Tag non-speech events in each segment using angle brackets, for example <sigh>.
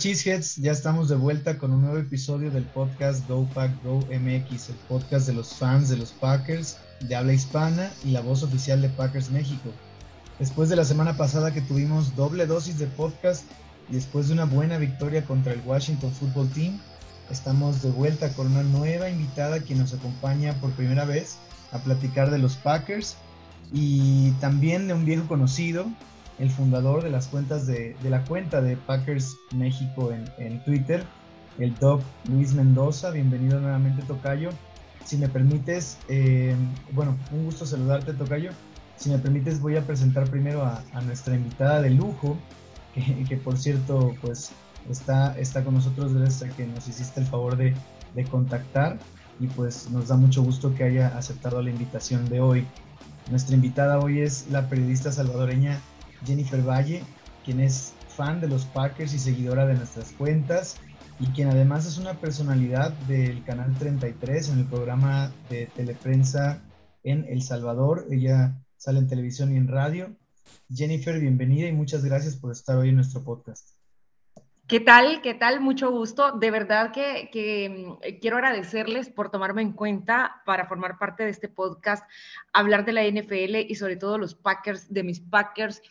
Cheeseheads, ya estamos de vuelta con un nuevo episodio del podcast Go Pack Go MX, el podcast de los fans de los Packers de habla hispana y la voz oficial de Packers México. Después de la semana pasada que tuvimos doble dosis de podcast y después de una buena victoria contra el Washington Football Team, estamos de vuelta con una nueva invitada que nos acompaña por primera vez a platicar de los Packers y también de un viejo conocido, el fundador de las cuentas de, la cuenta de Packers México en, Twitter, el Doc Luis Mendoza. Bienvenido nuevamente, Tocayo. Si me permites, eh, bueno, un gusto saludarte, Tocayo. Si me permites, voy a presentar primero a, nuestra invitada de lujo, que, por cierto, pues está, está con nosotros desde que nos hiciste el favor de, de contactar y pues nos da mucho gusto que haya aceptado la invitación de hoy. Nuestra invitada hoy es la periodista salvadoreña Jennifer Valle, quien es fan de los Packers y seguidora de nuestras cuentas y quien además es una personalidad del Canal 33 en el programa de teleprensa en El Salvador. Ella sale en televisión y en radio. Jennifer, bienvenida y muchas gracias por estar hoy en nuestro podcast. ¿Qué tal? ¿Qué tal? Mucho gusto. De verdad que, mm, quiero agradecerles por tomarme en cuenta para formar parte de este podcast, hablar de la NFL y sobre todo los Packers, de mis Packers.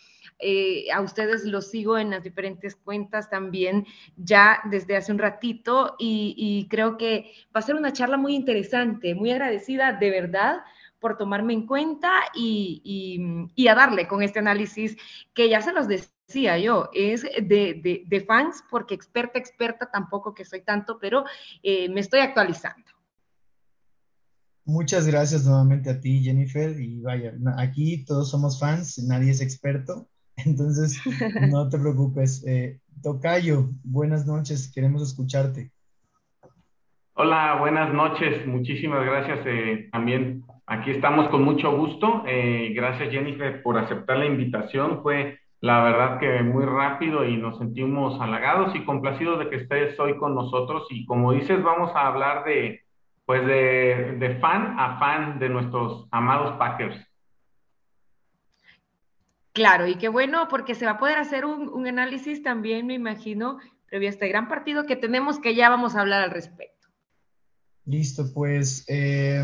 Eh, a ustedes los sigo en las diferentes cuentas también ya desde hace un ratito y, creo que va a ser una charla muy interesante, muy agradecida de verdad por tomarme en cuenta y, a darle con este análisis que ya se los decía yo, es de, fans, porque experta, experta tampoco que soy tanto, pero eh, me estoy actualizando. Muchas gracias nuevamente a ti, Jennifer. Y vaya, aquí todos somos fans, nadie es experto. Entonces, <laughs> no te preocupes. Eh, Tocayo, buenas noches, queremos escucharte. Hola, buenas noches, muchísimas gracias. Eh, también aquí estamos con mucho gusto. Eh, gracias Jennifer por aceptar la invitación. Fue la verdad que muy rápido y nos sentimos halagados y complacidos de que estés hoy con nosotros. Y como dices, vamos a hablar de, pues de, de fan a fan de nuestros amados Packers. Claro, y qué bueno, porque se va a poder hacer un, análisis también, me imagino, previo a este gran partido que tenemos, que ya vamos a hablar al respecto. Listo, pues eh,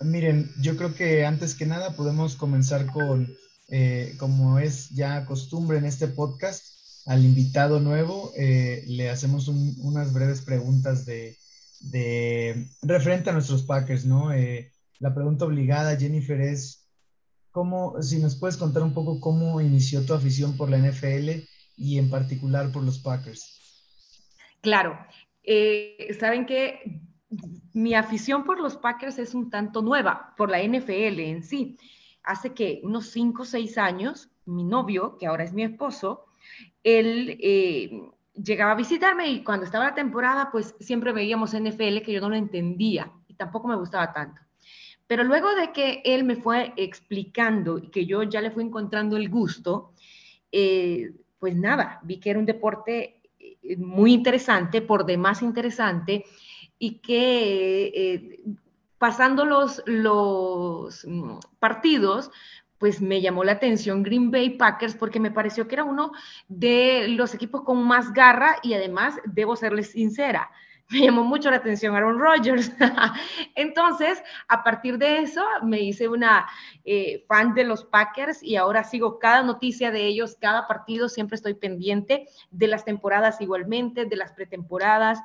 miren, yo creo que antes que nada podemos comenzar con, eh, como es ya costumbre en este podcast, al invitado nuevo, eh, le hacemos unas breves preguntas de, de, referente a nuestros Packers, ¿no? la pregunta obligada, Jennifer, es ¿Cómo, si nos puedes contar un poco cómo inició tu afición por la NFL y en particular por los Packers? Claro, eh, saben que mi afición por los Packers es un tanto nueva, por la NFL en sí. Hace que unos 5 o 6 años, mi novio, que ahora es mi esposo, él eh, llegaba a visitarme y cuando estaba la temporada, pues siempre veíamos NFL que yo no lo entendía y tampoco me gustaba tanto. Pero luego de que él me fue explicando y que yo ya le fui encontrando el gusto, eh, pues nada, vi que era un deporte eh, muy interesante, por demás interesante, y que eh, pasando los, los mm, partidos, pues me llamó la atención Green Bay Packers porque me pareció que era uno de los equipos con más garra y además, debo serles sincera, me llamó mucho la atención Aaron Rodgers. <laughs> Entonces, a partir de eso, me hice una eh, fan de los Packers y ahora sigo cada noticia de ellos, cada partido, siempre estoy pendiente de las temporadas igualmente, de las pretemporadas.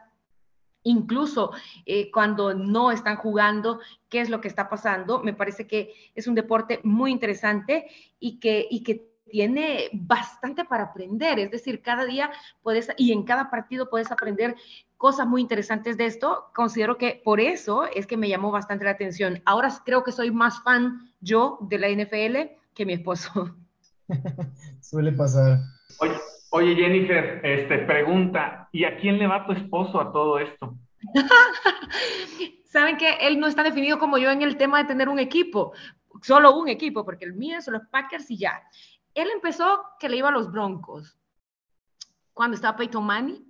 Incluso eh, cuando no están jugando, qué es lo que está pasando. Me parece que es un deporte muy interesante y que, y que tiene bastante para aprender, es decir, cada día puedes y en cada partido puedes aprender cosas muy interesantes de esto. Considero que por eso es que me llamó bastante la atención. Ahora creo que soy más fan yo de la NFL que mi esposo. <laughs> <laughs> Suele pasar. Oye, oye, Jennifer, este, pregunta, ¿y a quién le va tu esposo a todo esto? <laughs> Saben que él no está definido como yo en el tema de tener un equipo, solo un equipo, porque el mío son los Packers y ya. Él empezó que le iba a los Broncos cuando estaba Peyton Manning.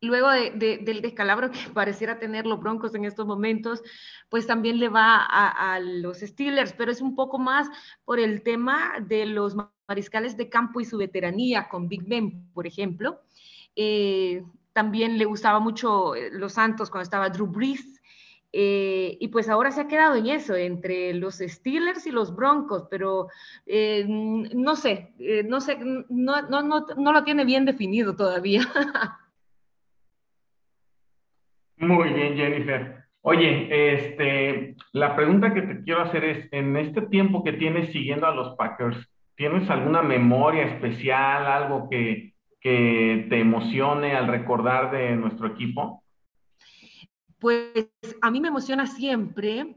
Luego del descalabro que <laughs> pareciera tener los Broncos en estos momentos, pues también le va a, los Steelers, pero es un poco más por el tema de los mariscales de campo y su veteranía con Big Ben, por ejemplo. Eh, también le gustaba mucho eh, los Santos cuando estaba Drew Brees. Eh, y pues ahora se ha quedado en eso, entre los Steelers y los Broncos, pero no sé, no sé, no, no, no, no lo tiene bien definido todavía. <laughs> Muy bien, Jennifer. Oye, este, la pregunta que te quiero hacer es, en este tiempo que tienes siguiendo a los Packers, ¿tienes alguna memoria especial, algo que, que te emocione al recordar de nuestro equipo? Pues a mí me emociona siempre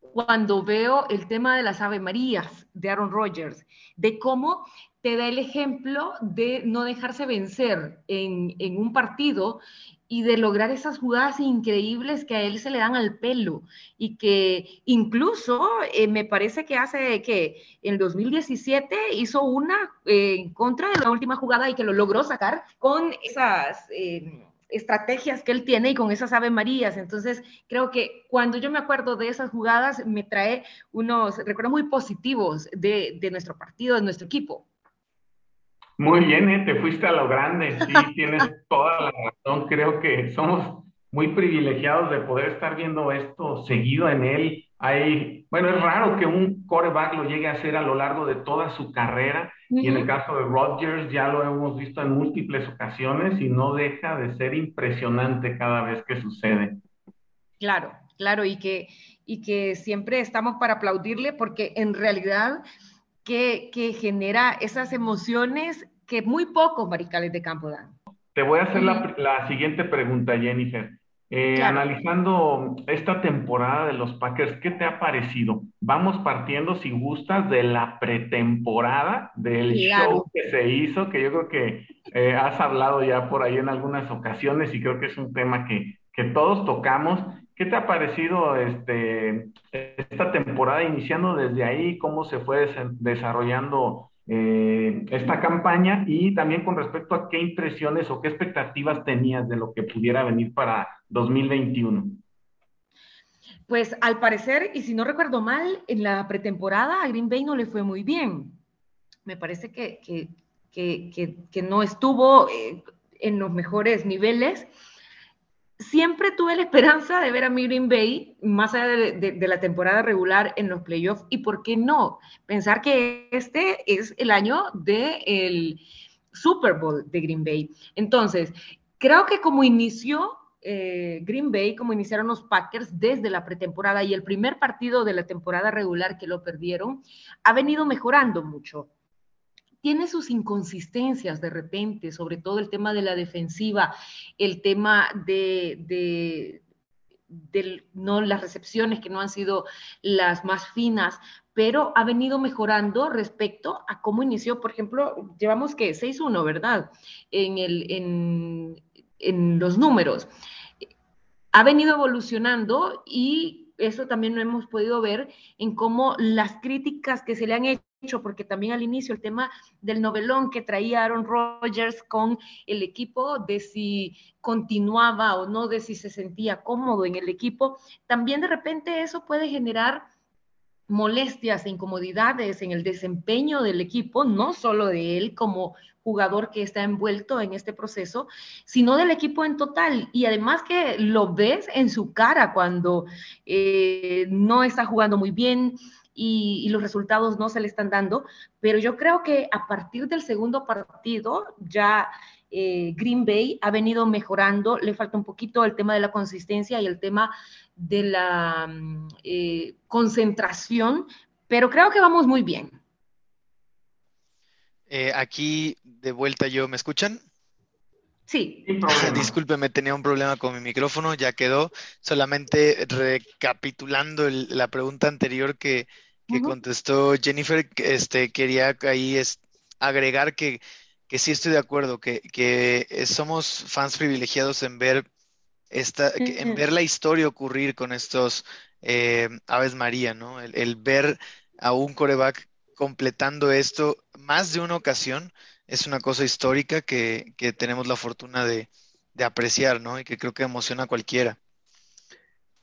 cuando veo el tema de las Ave Marías de Aaron Rodgers, de cómo te da el ejemplo de no dejarse vencer en, un partido y de lograr esas jugadas increíbles que a él se le dan al pelo y que incluso eh, me parece que hace que en 2017 hizo una eh, en contra de la última jugada y que lo logró sacar con esas eh, estrategias que él tiene y con esas Ave Marías. Entonces, creo que cuando yo me acuerdo de esas jugadas, me trae unos recuerdos muy positivos de, de nuestro partido, de nuestro equipo. Muy bien, ¿eh? te fuiste a lo grande, sí, <laughs> tienes toda la razón. Creo que somos muy privilegiados de poder estar viendo esto seguido en él. Hay, bueno, es raro que un coreback lo llegue a hacer a lo largo de toda su carrera. Y en el caso de Rodgers ya lo hemos visto en múltiples ocasiones y no deja de ser impresionante cada vez que sucede. Claro, claro, y que, y que siempre estamos para aplaudirle porque en realidad que, genera esas emociones que muy pocos maricales de campo dan. Te voy a hacer la, siguiente pregunta, Jennifer. Eh, analizando esta temporada de los Packers, ¿qué te ha parecido? Vamos partiendo, si gustas, de la pretemporada, del show que se hizo, que yo creo que eh, has hablado ya por ahí en algunas ocasiones y creo que es un tema que, que todos tocamos. ¿Qué te ha parecido este, esta temporada iniciando desde ahí? ¿Cómo se fue desarrollando eh, esta campaña? Y también con respecto a qué impresiones o qué expectativas tenías de lo que pudiera venir para 2021. Pues al parecer, y si no recuerdo mal, en la pretemporada a Green Bay no le fue muy bien. Me parece que, que, no estuvo eh, en los mejores niveles siempre tuve la esperanza de ver a Green Bay más allá de, la temporada regular en los playoffs. Y por qué no pensar que este es el año del Super Bowl de Green Bay. Entonces, creo que como inició eh, Green Bay, como iniciaron los Packers desde la pretemporada y el primer partido de la temporada regular que lo perdieron, ha venido mejorando mucho tiene sus inconsistencias de repente, sobre todo el tema de la defensiva, el tema de, no, las recepciones que no han sido las más finas, pero ha venido mejorando respecto a cómo inició, por ejemplo, llevamos que 6-1, ¿verdad? En, el, en, en los números. Ha venido evolucionando y eso también lo hemos podido ver en cómo las críticas que se le han hecho porque también al inicio el tema del novelón que traía Aaron Rodgers con el equipo, de si continuaba o no, de si se sentía cómodo en el equipo, también de repente eso puede generar molestias e incomodidades en el desempeño del equipo, no solo de él como jugador que está envuelto en este proceso, sino del equipo en total. Y además que lo ves en su cara cuando eh, no está jugando muy bien, y, los resultados no se le están dando, pero yo creo que a partir del segundo partido ya eh, Green Bay ha venido mejorando, le falta un poquito el tema de la consistencia y el tema de la mm, eh, concentración, pero creo que vamos muy bien. Eh, aquí de vuelta yo, ¿me escuchan? Sí. Discúlpeme, tenía un problema con mi micrófono, ya quedó. Solamente recapitulando la pregunta anterior que, que contestó Jennifer, este, quería ahí es, agregar que, que, sí estoy de acuerdo, que, que somos fans privilegiados en ver esta, en ver la historia ocurrir con estos eh, Aves María, ¿no? El, ver a un coreback completando esto más de una ocasión es una cosa histórica que, que tenemos la fortuna de, de, apreciar, ¿no? Y que creo que emociona a cualquiera.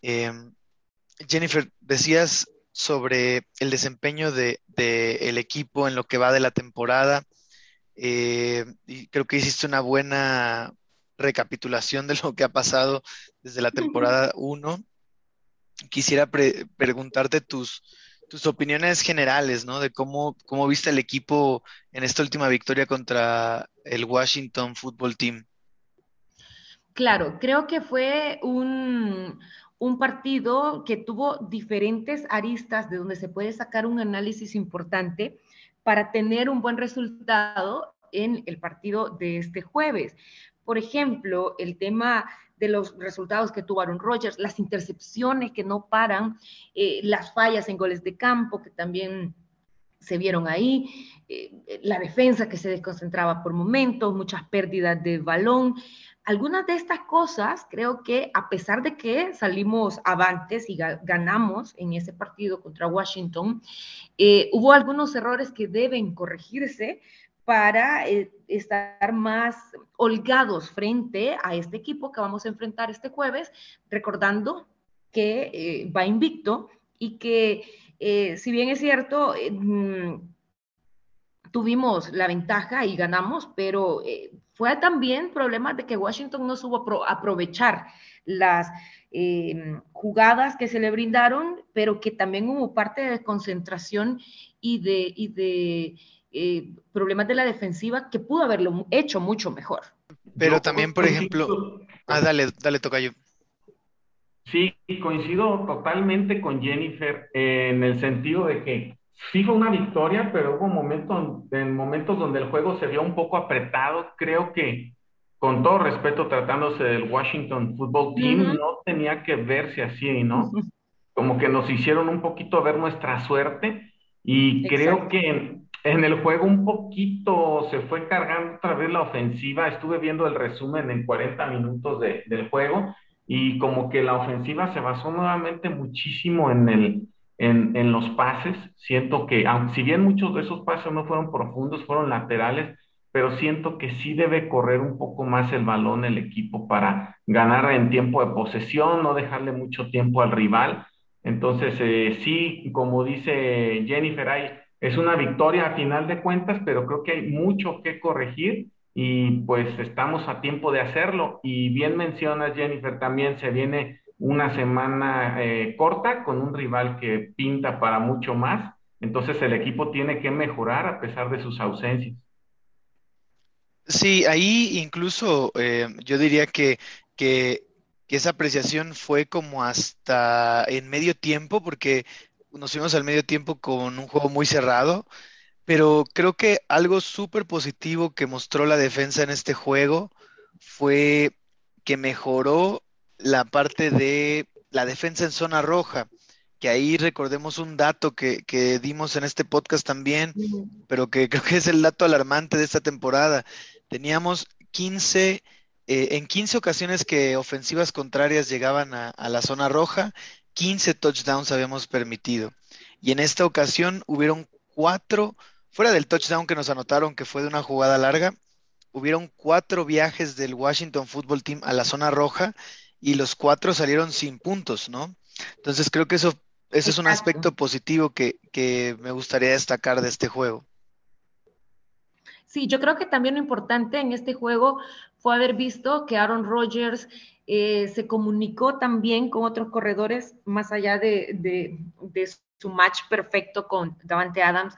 Em, Jennifer, decías sobre el desempeño del de, el equipo en lo que va de la temporada. eh, y creo que hiciste una buena recapitulación de lo que ha pasado desde la temporada 1. Quisiera preguntarte tus, tus opiniones generales, ¿no? De cómo, cómo viste el equipo en esta última victoria contra el Washington Football Team. Claro, creo que fue un, un partido que tuvo diferentes aristas de donde se puede sacar un análisis importante para tener un buen resultado en el partido de este jueves. Por ejemplo, el tema de los resultados que tuvo Aaron Rodgers, las intercepciones que no paran, eh, las fallas en goles de campo que también se vieron ahí, eh, la defensa que se desconcentraba por momentos, muchas pérdidas de balón. Algunas de estas cosas creo que a pesar de que salimos avantes y ganamos en ese partido contra Washington, eh, hubo algunos errores que deben corregirse para eh, estar más holgados frente a este equipo que vamos a enfrentar este jueves, recordando que eh, va invicto y que eh, si bien es cierto, mm, tuvimos la ventaja y ganamos, pero fue también problema de que Washington no supo aprovechar las jugadas que se le brindaron, pero que también hubo parte de concentración y de, y de eh, problemas de la defensiva que pudo haberlo hecho mucho mejor. Pero también, por ejemplo, ah, dale, dale, yo. Sí, coincido totalmente con Jennifer en el sentido de que sí fue una victoria, pero hubo momentos, en momentos donde el juego se vio un poco apretado. Creo que, con todo respeto, tratándose del Washington Football Team, no tenía que verse así, ¿no? Como que nos hicieron un poquito ver nuestra suerte y creo que en el juego un poquito se fue cargando otra vez la ofensiva. Estuve viendo el resumen en 40 minutos del juego y como que la ofensiva se basó nuevamente muchísimo en, el, en, los pases. Siento que, aunque si bien muchos de esos pases no fueron profundos, fueron laterales, pero siento que sí debe correr un poco más el balón el equipo para ganar en tiempo de posesión, no dejarle mucho tiempo al rival. Entonces, eh, sí, como dice Jennifer, hay es una victoria a final de cuentas, pero creo que hay mucho que corregir y pues estamos a tiempo de hacerlo. Y bien mencionas, Jennifer, también se viene una semana eh, corta con un rival que pinta para mucho más. Entonces el equipo tiene que mejorar a pesar de sus ausencias. Sí, ahí incluso eh, yo diría que, que, que, esa apreciación fue como hasta en medio tiempo, porque nos fuimos al medio tiempo con un juego muy cerrado, pero creo que algo súper positivo que mostró la defensa en este juego fue que mejoró la parte de la defensa en zona roja, que ahí recordemos un dato que, dimos en este podcast también, pero que <laughs> creo que es el dato alarmante de esta temporada. Teníamos 15, eh, en 15 ocasiones que ofensivas contrarias llegaban a, a la zona roja 15 touchdowns habíamos permitido. Y en esta ocasión hubieron cuatro, fuera del touchdown que nos anotaron, que fue de una jugada larga, hubieron cuatro viajes del Washington Football Team a la zona roja y los cuatro salieron sin puntos, ¿no? Entonces creo que eso, eso es un aspecto positivo que, que me gustaría destacar de este juego. Sí, yo creo que también lo importante en este juego fue haber visto que Aaron Rodgers eh, se comunicó también con otros corredores más allá de, su match perfecto con Davante Adams,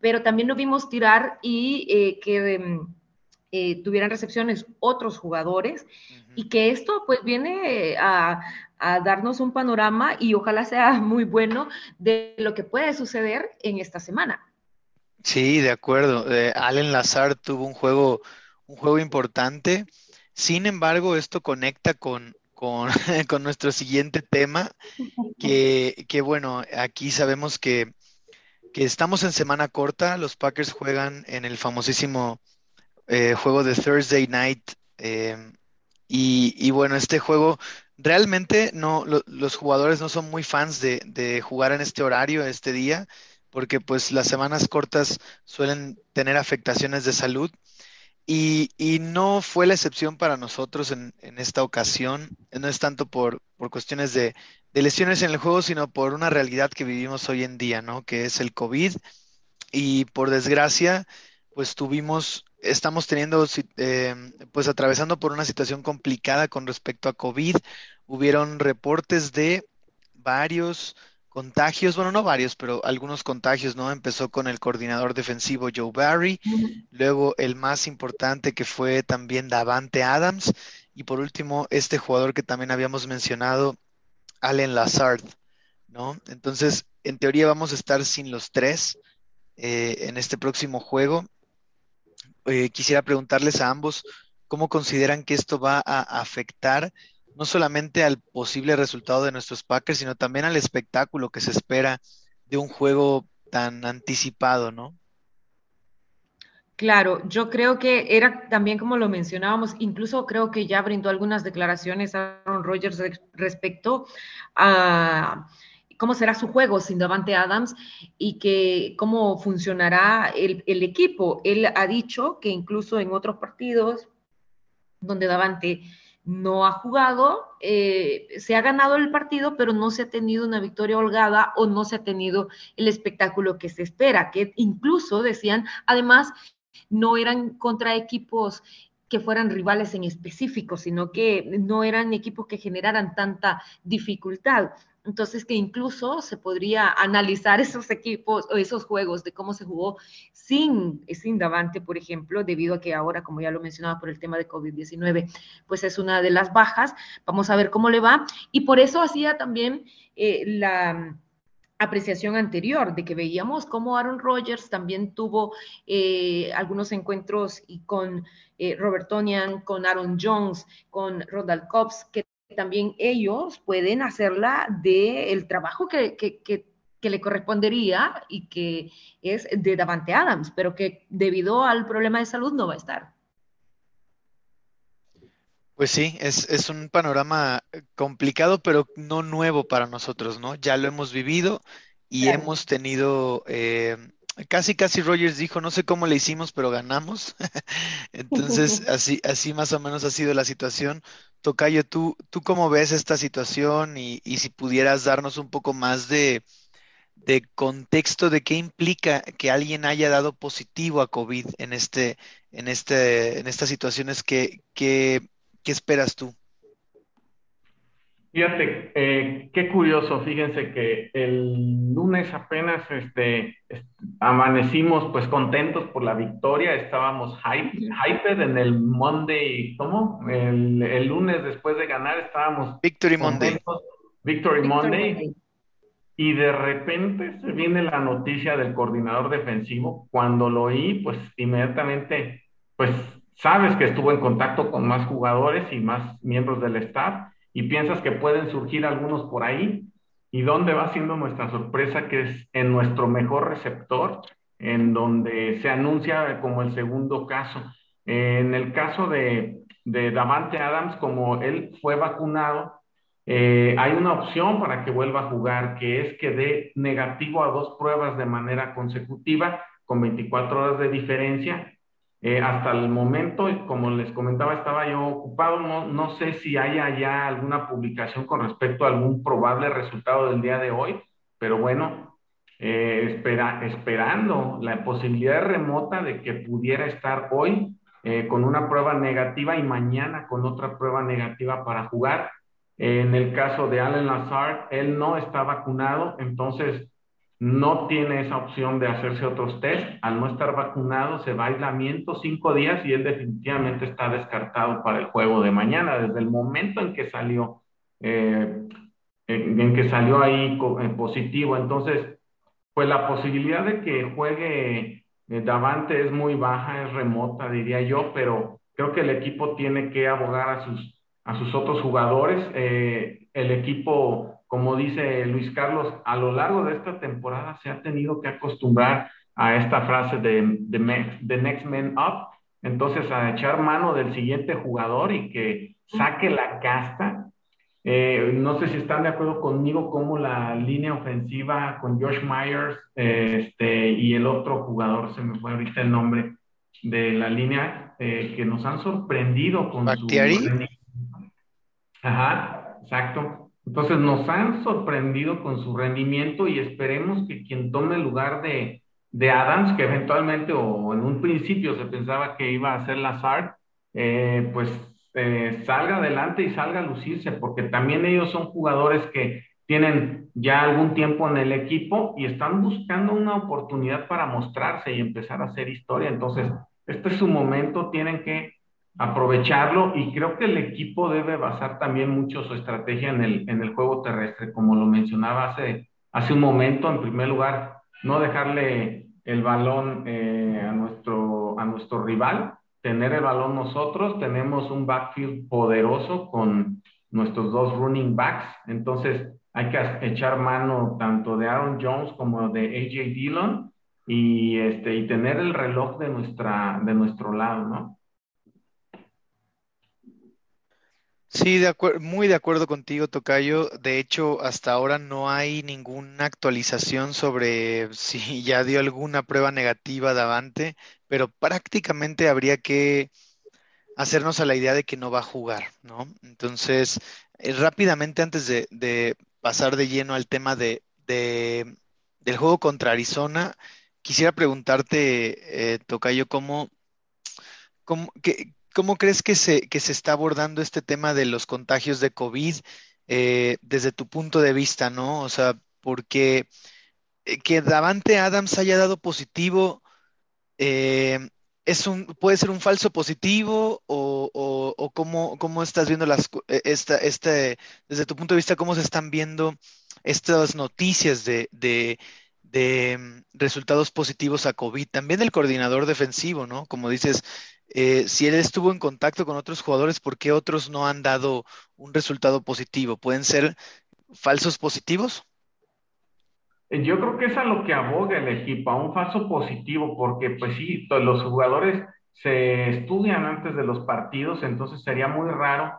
pero también lo vimos tirar y eh, que em, eh, tuvieran recepciones otros jugadores y que esto pues viene a, darnos un panorama y ojalá sea <laughs> muy bueno de lo que puede suceder en esta semana. Sí, de acuerdo. Allen Lazar tuvo un juego, un juego importante. Sin embargo, esto conecta con, <laughs> con, nuestro siguiente tema, que, que, bueno, aquí sabemos que, que, estamos en semana corta, los Packers juegan en el famosísimo eh, juego de Thursday Night, em, y, bueno, este juego realmente no, los jugadores no son muy fans de, de jugar en este horario, este día, porque pues las semanas cortas suelen tener afectaciones de salud. Y, no fue la excepción para nosotros en, esta ocasión. No es tanto por, cuestiones de, lesiones en el juego, sino por una realidad que vivimos hoy en día, ¿no? Que es el COVID. Y por desgracia, pues tuvimos estamos teniendo, eh, pues atravesando por una situación complicada con respecto a COVID. Hubieron reportes de varios contagios, bueno, no varios, pero algunos contagios, ¿no? Empezó con el coordinador defensivo Joe Barry, luego el más importante que fue también Davante Adams, y por último este jugador que también habíamos mencionado, Allen Lazard, ¿no? Entonces, en teoría vamos a estar sin los tres eh, en este próximo juego. Eh, quisiera preguntarles a ambos cómo consideran que esto va a afectar no solamente al posible resultado de nuestros Packers, sino también al espectáculo que se espera de un juego tan anticipado, ¿no? Claro, yo creo que era también como lo mencionábamos, incluso creo que ya brindó algunas declaraciones a Aaron Rodgers respecto a cómo será su juego sin Davante Adams y que cómo funcionará el, equipo. Él ha dicho que incluso en otros partidos donde Davante no ha jugado, eh, se ha ganado el partido, pero no se ha tenido una victoria holgada o no se ha tenido el espectáculo que se espera, que incluso decían, además, no eran contra equipos que fueran rivales en específico, sino que no eran equipos que generaran tanta dificultad. Entonces, que incluso se podría analizar <laughs> esos equipos o esos juegos de cómo se jugó sin, sin Davante, por ejemplo, debido a que ahora, como ya lo mencionaba por el tema de COVID-19, pues es una de las bajas. Vamos a ver cómo le va. Y por eso hacía también eh, la apreciación anterior de que veíamos cómo Aaron Rodgers también tuvo eh, algunos encuentros y con eh, Robert Tonian, con Aaron Jones, con Rodal Cobbs, que también ellos pueden hacerla del trabajo que, le correspondería y que es de Davante Adams, pero que debido al problema de salud no va a estar. Pues sí, es, un panorama complicado, pero no nuevo para nosotros, ¿no? Ya lo hemos vivido y hemos tenido eh, Casi, casi Rogers dijo, no sé cómo le hicimos, pero ganamos. <laughs> Entonces, <laughs> así, así más o menos ha sido la situación. Tocayo, ¿tú, tú cómo ves esta situación? Y, si pudieras darnos un poco más de, contexto de qué implica que alguien haya dado positivo a COVID en este, en este, en estas situaciones, ¿qué, qué, qué esperas tú? Fíjate, eh, qué curioso, fíjense que el lunes apenas este, amanecimos pues contentos por la victoria, estábamos hype, hyped en el Monday, ¿cómo? El, lunes después de ganar estábamos... Victory Monday. Victory, Monday. Y de repente se viene la noticia del coordinador defensivo. Cuando lo oí, pues inmediatamente, pues sabes que estuvo en contacto con más jugadores y más miembros del staff y piensas que pueden surgir algunos por ahí. ¿Y dónde va siendo nuestra sorpresa? Que es en nuestro mejor receptor, en donde se anuncia como el segundo caso. En el caso de, de Davante Adams, como él fue vacunado, eh, hay una opción para que vuelva a jugar, que es que dé negativo a dos pruebas de manera consecutiva, con 24 horas de diferencia, eh, hasta el momento, como les comentaba, estaba yo ocupado. No, sé si haya ya alguna publicación con respecto a algún probable resultado del día de hoy, pero bueno, eh, espera, esperando la posibilidad remota de que pudiera estar hoy eh, con una prueba negativa y mañana con otra prueba negativa para jugar. en el caso de Allen Lazard, él no está vacunado, entonces no tiene esa opción de hacerse otros test. Al no estar vacunado, se va a aislamiento cinco días y él definitivamente está descartado para el juego de mañana. Desde el momento en que salió, eh, en, que salió ahí eh, positivo. Entonces, pues la posibilidad de que juegue eh, Davante es muy baja, es remota, diría yo, pero creo que el equipo tiene que abogar a sus, a sus otros jugadores. el equipo como dice Luis Carlos, a lo largo de esta temporada se ha tenido que acostumbrar a esta frase de, the next man up, entonces a echar mano del siguiente jugador y que saque la casta. Eh, no sé si están de acuerdo conmigo como la línea ofensiva con Josh Myers este, y el otro jugador, se me fue ahorita el nombre de la línea, eh, que nos han sorprendido con su... Ajá, exacto entonces nos han sorprendido con su rendimiento y esperemos que quien tome el lugar de, de Adams, que eventualmente o en un principio se pensaba que iba a ser Lazard, eh, pues eh, salga adelante y salga a lucirse, porque también ellos son jugadores que tienen ya algún tiempo en el equipo y están buscando una oportunidad para mostrarse y empezar a hacer historia. Entonces, este es su momento, tienen que aprovecharlo y creo que el equipo debe basar también mucho su estrategia en el, en el juego terrestre, como lo mencionaba hace, hace un momento, en primer lugar, no dejarle el balón eh, a, nuestro, a nuestro rival, tener el balón nosotros, tenemos un backfield poderoso con nuestros dos running backs, entonces hay que echar mano tanto de Aaron Jones como de AJ Dillon y, este, y tener el reloj de, nuestra, de nuestro lado, ¿no? Sí, de muy de acuerdo contigo, Tocayo. De hecho, hasta ahora no hay ninguna actualización sobre <laughs> si ya dio alguna prueba negativa Davante, pero prácticamente habría que hacernos a la idea de que no va a jugar, ¿no? Entonces, eh, rápidamente antes de, pasar de lleno al tema de, del juego contra Arizona, quisiera preguntarte, eh, Tocayo, ¿cómo, cómo, qué, ¿Cómo crees que se, que se está abordando este tema de los contagios de COVID eh, desde tu punto de vista, ¿no? O sea, porque eh, que Davante Adams haya dado positivo, eh, es un, puede ser un falso positivo o, o, cómo, estás viendo las, esta, este, desde tu punto de vista, cómo se están viendo estas noticias de, de, de mm, resultados positivos a COVID. También el coordinador defensivo, ¿no? Como dices, eh, si él estuvo en contacto con otros jugadores, ¿por qué otros no han dado un resultado positivo? ¿Pueden ser falsos positivos? Eh, yo creo que es a lo que aboga el equipo, a un falso positivo, porque pues sí, los jugadores se estudian antes de los partidos, entonces sería muy raro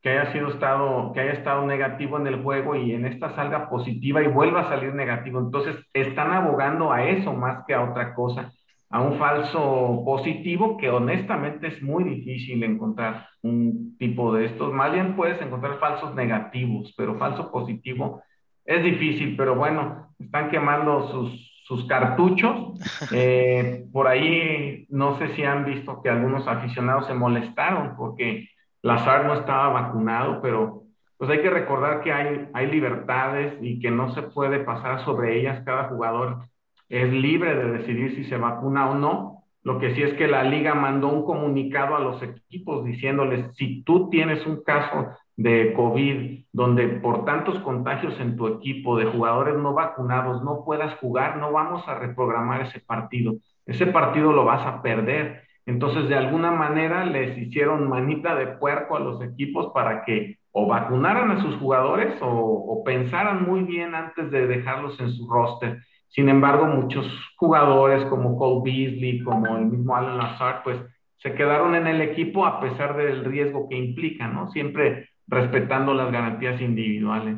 que haya sido estado, que haya estado negativo en el juego y en esta salga positiva y vuelva a salir negativo. Entonces están abogando a eso más que a otra cosa a un falso positivo que honestamente es muy difícil encontrar un tipo de estos. Más bien puedes encontrar falsos negativos, pero falso positivo es difícil, pero bueno, están quemando sus, sus cartuchos. <laughs> Eh, por ahí no sé si han visto que algunos aficionados se molestaron porque Lazar no estaba vacunado, pero pues hay que recordar que hay, hay libertades y que no se puede pasar sobre ellas cada jugador es libre de decidir si se vacuna o no. Lo que sí es que la liga mandó un comunicado a los equipos diciéndoles, si tú tienes un caso de COVID donde por tantos contagios en tu equipo de jugadores no vacunados no puedas jugar, no vamos a reprogramar ese partido. Ese partido lo vas a perder. Entonces, de alguna manera les hicieron manita de puerco a los equipos para que o vacunaran a sus jugadores o, o pensaran muy bien antes de dejarlos en su roster. Sin embargo, muchos jugadores como Cole Beasley, como el mismo Alan Lazard, pues se quedaron en el equipo a pesar del riesgo que implica, ¿no? Siempre respetando las garantías individuales.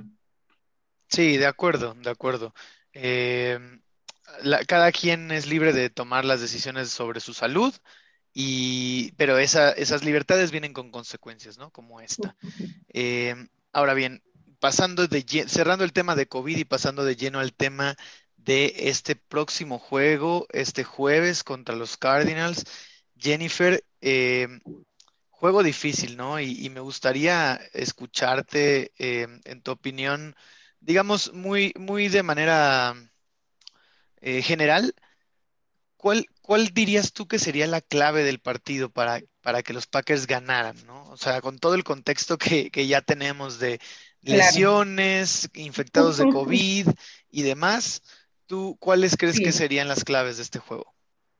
Sí, de acuerdo, de acuerdo. Eh, cada quien es libre de tomar las decisiones sobre su salud, y, pero esas libertades vienen con consecuencias, ¿no? Como esta. Eh, ahora bien, pasando de cerrando el tema de COVID y pasando de lleno al tema de este próximo juego, este jueves contra los Cardinals. Jennifer, eh, juego difícil, ¿no? Y, me gustaría escucharte eh, en tu opinión, digamos, muy, muy de manera eh, general. ¿Cuál, ¿Cuál dirías tú que sería la clave del partido para, para que los Packers ganaran, ¿no? O sea, con todo el contexto que, ya tenemos de lesiones, infectados de COVID y demás, ¿Tú cuáles crees que serían las claves de este juego?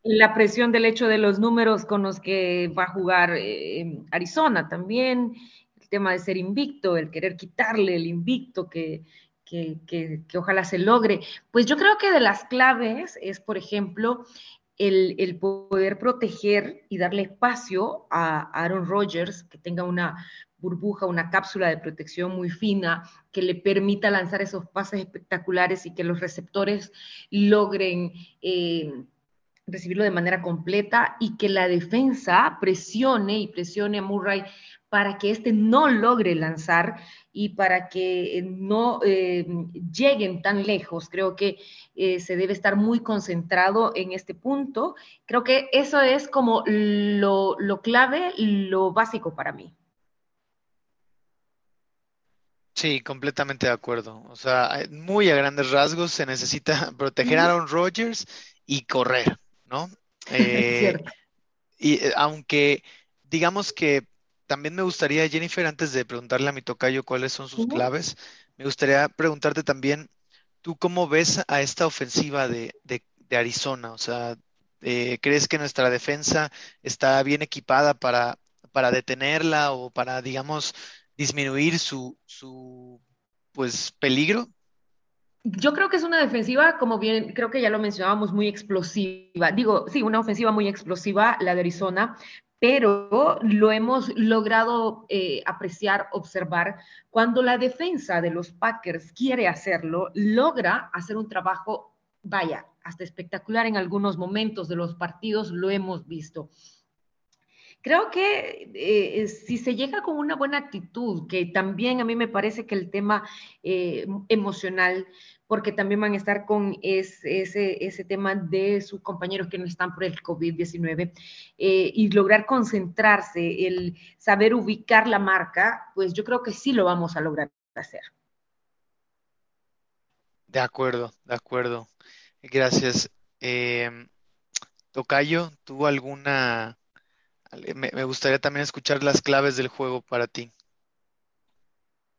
La presión del hecho de los números con los que va a jugar eh, Arizona también, el tema de ser invicto, el querer quitarle el invicto que, que, que, ojalá se logre. Pues yo creo que de las claves es, por ejemplo, el, el, poder proteger y darle espacio a Aaron Rodgers, que tenga una burbuja, una cápsula de protección muy fina que le permita lanzar esos pases espectaculares y que los receptores logren eh, recibirlo de manera completa y que la defensa presione y presione a Murray para que éste no logre lanzar y para que no eh, lleguen tan lejos. Creo que eh, se debe estar muy concentrado en este punto. Creo que eso es como lo, lo clave, lo básico para mí. Sí, completamente de acuerdo. O sea, muy a grandes rasgos se necesita <laughs> proteger a Aaron Rodgers y correr, ¿no? <laughs> Eh, y aunque digamos que también me gustaría, Jennifer, antes de preguntarle a mi tocayo cuáles son sus claves, me gustaría preguntarte también, ¿tú cómo ves a esta ofensiva de, Arizona? O sea, eh, ¿crees que nuestra defensa está bien equipada para, para detenerla o para, digamos, disminuir su, su pues, peligro? Yo creo que es una defensiva, como bien, creo que ya lo mencionábamos, muy explosiva. Digo, sí, una ofensiva muy explosiva, la de Arizona, pero lo hemos logrado eh, apreciar, observar, cuando la defensa de los Packers quiere hacerlo, logra hacer un trabajo, vaya, hasta espectacular en algunos momentos de los partidos, lo hemos visto. Creo que eh, si se llega con una buena actitud, que también a mí me parece que el tema eh, emocional porque también van a estar con ese, ese, tema de sus compañeros que no están por el COVID-19 eh, y lograr concentrarse, el saber ubicar la marca, pues yo creo que sí lo vamos a lograr hacer. De acuerdo, de acuerdo. Gracias. Eh, Tocayo, ¿tú alguna... me gustaría también escuchar las claves del juego para ti.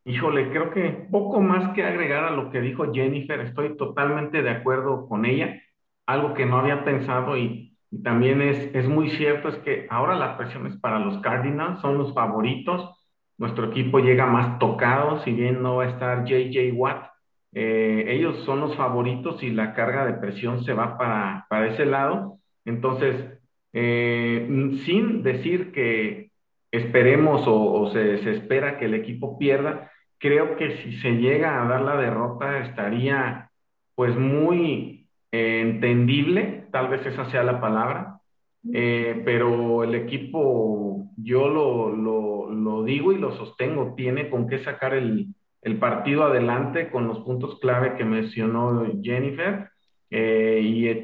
Híjole, creo que poco más que agregar a lo que dijo Jennifer, estoy totalmente de acuerdo con ella. Algo que no había pensado y, también es, es muy cierto es que ahora la presión es para los Cardinals, son los favoritos. Nuestro equipo llega más tocado, si bien no va a estar JJ Watt, eh, ellos son los favoritos y la carga de presión se va para, para ese lado. Entonces, eh, sin decir que esperemos o, se, se, espera que el equipo pierda, creo que si se llega a dar la derrota estaría pues muy eh, entendible, tal vez esa sea la palabra, eh, pero el equipo, yo lo, lo, digo y lo sostengo, tiene con qué sacar el, partido adelante con los puntos clave que mencionó Jennifer. Eh,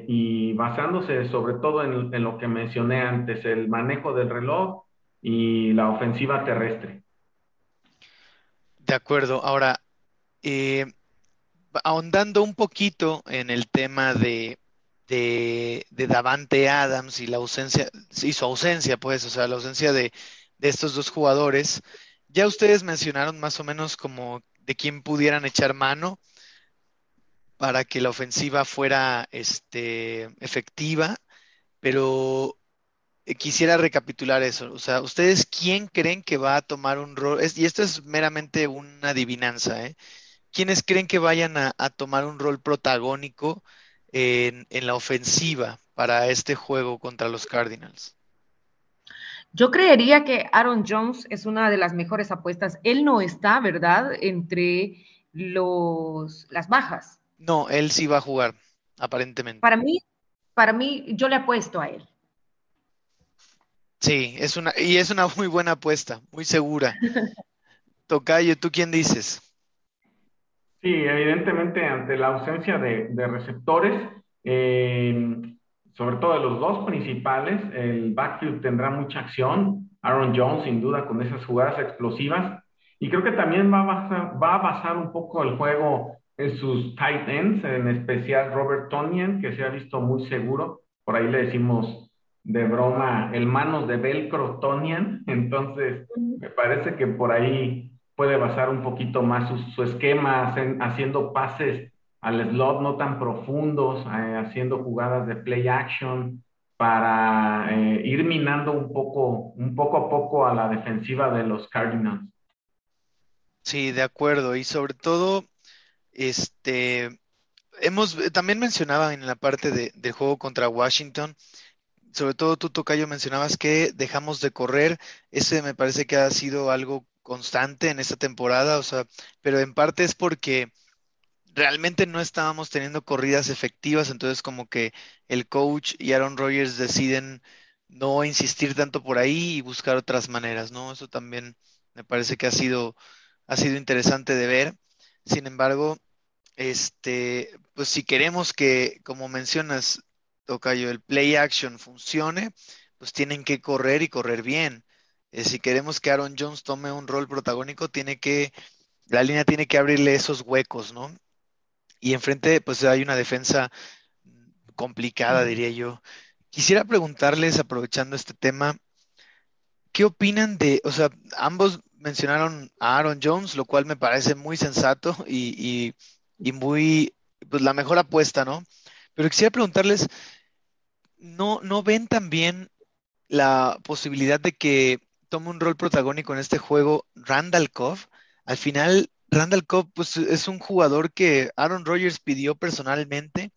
y, basándose sobre todo en, lo que mencioné antes, el manejo del reloj y la ofensiva terrestre. De acuerdo. Ahora, eh, ahondando un poquito en el tema de, de, Davante Adams y la ausencia, y su ausencia, pues, o sea, la ausencia de, estos dos jugadores, ya ustedes mencionaron más o menos como de quién pudieran echar mano para que la ofensiva fuera este, efectiva, pero eh, quisiera recapitular eso. O sea, ¿ustedes quién creen que va a tomar un rol? y esto es meramente una adivinanza, ¿eh? ¿Quiénes creen que vayan a, tomar un rol protagónico en, la ofensiva para este juego contra los Cardinals? Yo creería que Aaron Jones es una de las mejores apuestas. Él no está, ¿verdad?, entre los, las bajas. No, él sí va a jugar, aparentemente. Para mí, para mí, yo le apuesto a él. Sí, es una, y es una muy buena apuesta, muy segura. <laughs> Tocayo, ¿tú quién dices? Sí, evidentemente ante la ausencia de, receptores, eh, sobre todo de los dos principales, el backfield tendrá mucha acción. Aaron Jones, sin duda, con esas jugadas explosivas. Y creo que también va a basar, va a basar un poco el juego sus tight ends, en especial Robert Tonian, que se ha visto muy seguro. Por ahí le decimos de broma el manos de velcro Tonian, entonces me parece que por ahí puede basar un poquito más su, esquema, haciendo pases al slot no tan profundos, eh, haciendo jugadas de play action para eh, ir minando un poco, un poco a poco a la defensiva de los Cardinals. Sí, de acuerdo. Y sobre todo, este, hemos, también mencionaba en la parte del juego contra Washington, sobre todo tú, Tocayo, mencionabas que dejamos de correr. Ese me parece que ha sido algo constante en esta temporada, o sea, pero en parte es porque realmente no estábamos teniendo corridas efectivas, entonces como que el coach y Aaron Rodgers deciden no insistir tanto por ahí y buscar otras maneras, ¿no? Eso también me parece que ha sido, ha sido interesante de ver. Sin embargo, este, pues si queremos que, como mencionas, Tocayo, el play action funcione, pues tienen que correr y correr bien. Eh, si queremos que Aaron Jones tome un rol protagónico, tiene que, la línea tiene que abrirle esos huecos, ¿no? Y enfrente, pues hay una defensa complicada, diría yo. Quisiera preguntarles, aprovechando este tema, ¿qué opinan de, o sea, ambos mencionaron a Aaron Jones, lo cual me parece muy sensato y, y muy, pues la mejor apuesta, ¿no? Pero quisiera preguntarles, ¿no, no ven también la posibilidad de que tome un rol protagónico en este juego Randall Cobb? Al final, Randall Cobb pues, es un jugador que Aaron Rodgers pidió personalmente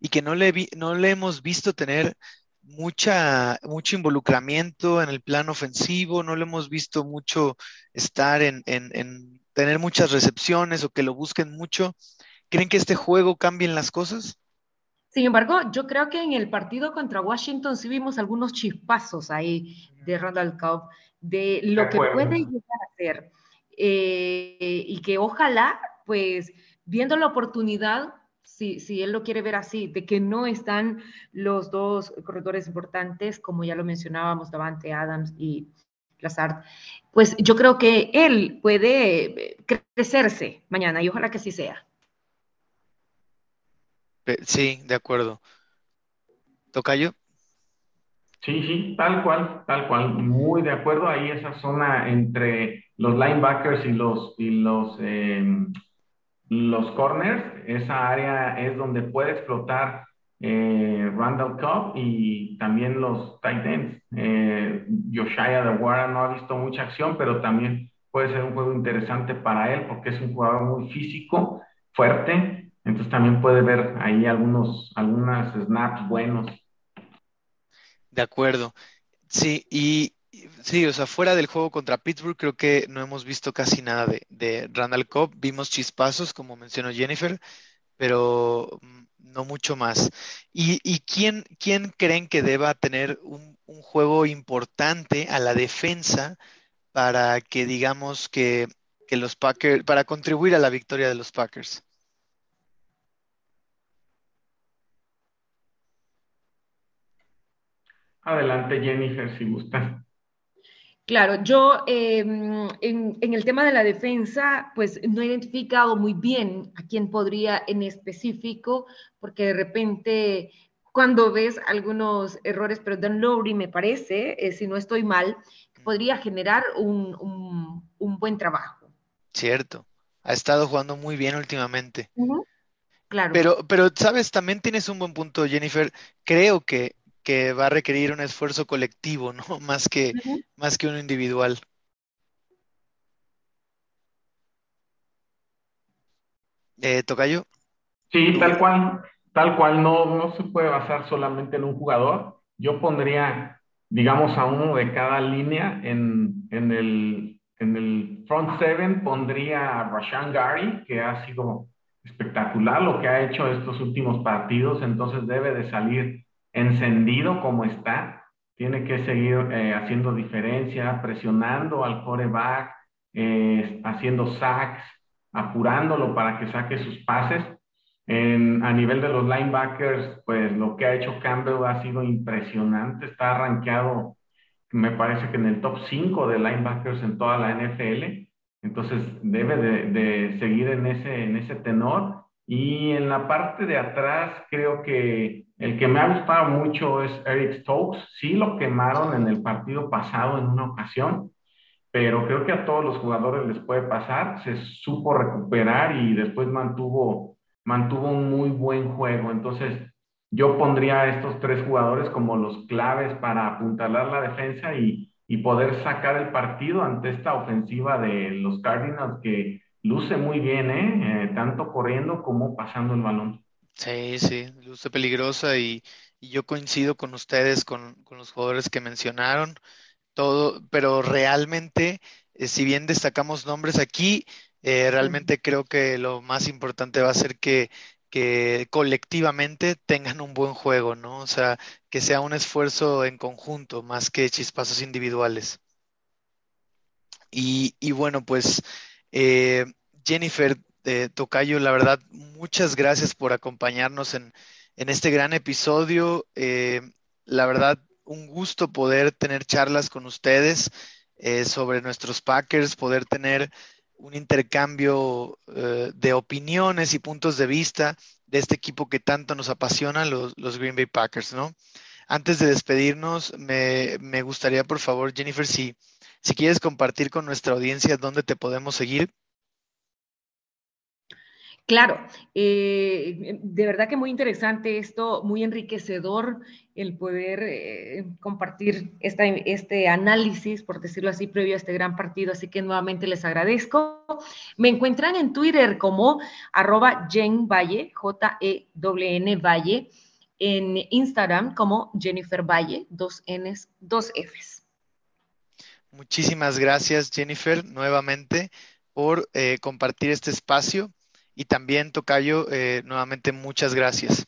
y que no le, no le hemos visto tener mucha, mucho involucramiento en el plan ofensivo, no le hemos visto mucho estar en, en tener muchas recepciones o que lo busquen mucho. ¿Creen que este juego cambien las cosas? Sin embargo, yo creo que en el partido contra Washington sí vimos algunos chispazos ahí de Randall Cobb, de lo que puede llegar a ser. Eh, y que ojalá, pues, viendo la oportunidad, si, si, él lo quiere ver así, de que no están los dos corredores importantes, como ya lo mencionábamos, Davante Adams y Lazard, pues yo creo que él puede crecerse mañana y ojalá que así sea. Sí, de acuerdo. ¿Tocayo? Sí, sí, tal cual, tal cual, muy de acuerdo. Ahí esa zona entre los linebackers y los y los em, los corners, esa área es donde puede explotar eh, Randall Cobb y también los tight ends. Eh, de Wara no ha visto mucha acción, pero también puede ser un juego interesante para él porque es un jugador muy físico, fuerte entonces también puede ver ahí algunos, algunas snaps buenos. De acuerdo. Sí, y sí, o sea, fuera del juego contra Pittsburgh, creo que no hemos visto casi nada de, de Randall Cobb. Vimos chispazos, como mencionó Jennifer, pero mm, no mucho más. ¿Y, y quién, quién creen que deba tener un, un juego importante a la defensa para que digamos que, que los Packers, para contribuir a la victoria de los Packers? Adelante, Jennifer, si gustas. Claro, yo em, en, el tema de la defensa, pues no he identificado muy bien a quién podría en específico, porque de repente cuando ves algunos errores, pero Dan Lowry me parece, eh, si no estoy mal, podría generar un, buen trabajo. Cierto, ha estado jugando muy bien últimamente. Claro. Pero, pero, sabes, también tienes un buen punto, Jennifer. Creo que que va a requerir un esfuerzo colectivo, ¿no? <laughs> Más que, más que uno individual. Eh, ¿Tocayo? Sí, tal cual, tal cual, no, no se puede basar solamente en un jugador. Yo pondría, digamos, a uno de cada línea en, en el, en el front seven, pondría a Rashan Gary, que ha sido espectacular lo que ha hecho estos últimos partidos, entonces debe de salir encendido como está, tiene que seguir eh, haciendo diferencia, presionando al coreback, eh, haciendo sacks, apurándolo para que saque sus pases. a nivel de los linebackers, pues lo que ha hecho Campbell ha sido impresionante, está arranqueado, me parece que en el top 5 de linebackers en toda la NFL, entonces debe de, de seguir en ese, en ese tenor. Y en la parte de atrás creo que el que me ha gustado mucho es Eric Stokes. Sí lo quemaron en el partido pasado en una ocasión, pero creo que a todos los jugadores les puede pasar. Se supo recuperar y después mantuvo, mantuvo un muy buen juego. Entonces, yo pondría a estos tres jugadores como los claves para apuntalar la defensa y, y poder sacar el partido ante esta ofensiva de los Cardinals que luce muy bien, ¿eh? ¿eh? tanto corriendo como pasando el balón. Sí, sí, luce peligrosa y, yo coincido con ustedes, con, los jugadores que mencionaron, todo, pero realmente, eh, si bien destacamos nombres aquí, Eh, realmente creo que lo más importante va a ser que, que colectivamente tengan un buen juego, ¿no? O sea, que sea un esfuerzo en conjunto más que chispazos individuales. Y, y bueno, pues eh, Jennifer eh, Tocayo, la verdad, muchas gracias por acompañarnos en, en este gran episodio. la verdad, un gusto poder tener charlas con ustedes sobre nuestros Packers, poder tener un intercambio eh, de opiniones y puntos de vista de este equipo que tanto nos apasiona, los, Green Bay Packers, ¿no? Antes de despedirnos, me, me gustaría, por favor, Jennifer, si, si quieres compartir con nuestra audiencia dónde te podemos seguir. Claro, eh, de verdad que muy interesante esto, muy enriquecedor el poder eh, compartir este análisis, por decirlo así, previo a este gran partido. Así que nuevamente les agradezco. Me encuentran en Twitter como arroba Valle, J-E-N Valle, en Instagram como Jennifer Valle, dos Ns, dos Fs. Muchísimas gracias, Jennifer, nuevamente por eh, compartir este espacio. Y también, Tocayo, eh, nuevamente muchas gracias.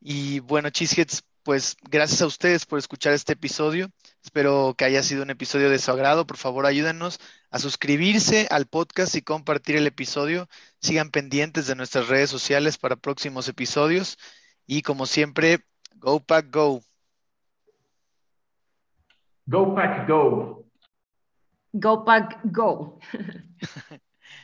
Y bueno, Cheeseheads, pues gracias a ustedes por escuchar este episodio. Espero que haya sido un episodio de su agrado. Por favor, ayúdenos a suscribirse al podcast y compartir el episodio. Sigan pendientes de nuestras redes sociales para próximos episodios. Y como siempre, Go Pack Go. Go Pack Go. Go Pack Go. <laughs>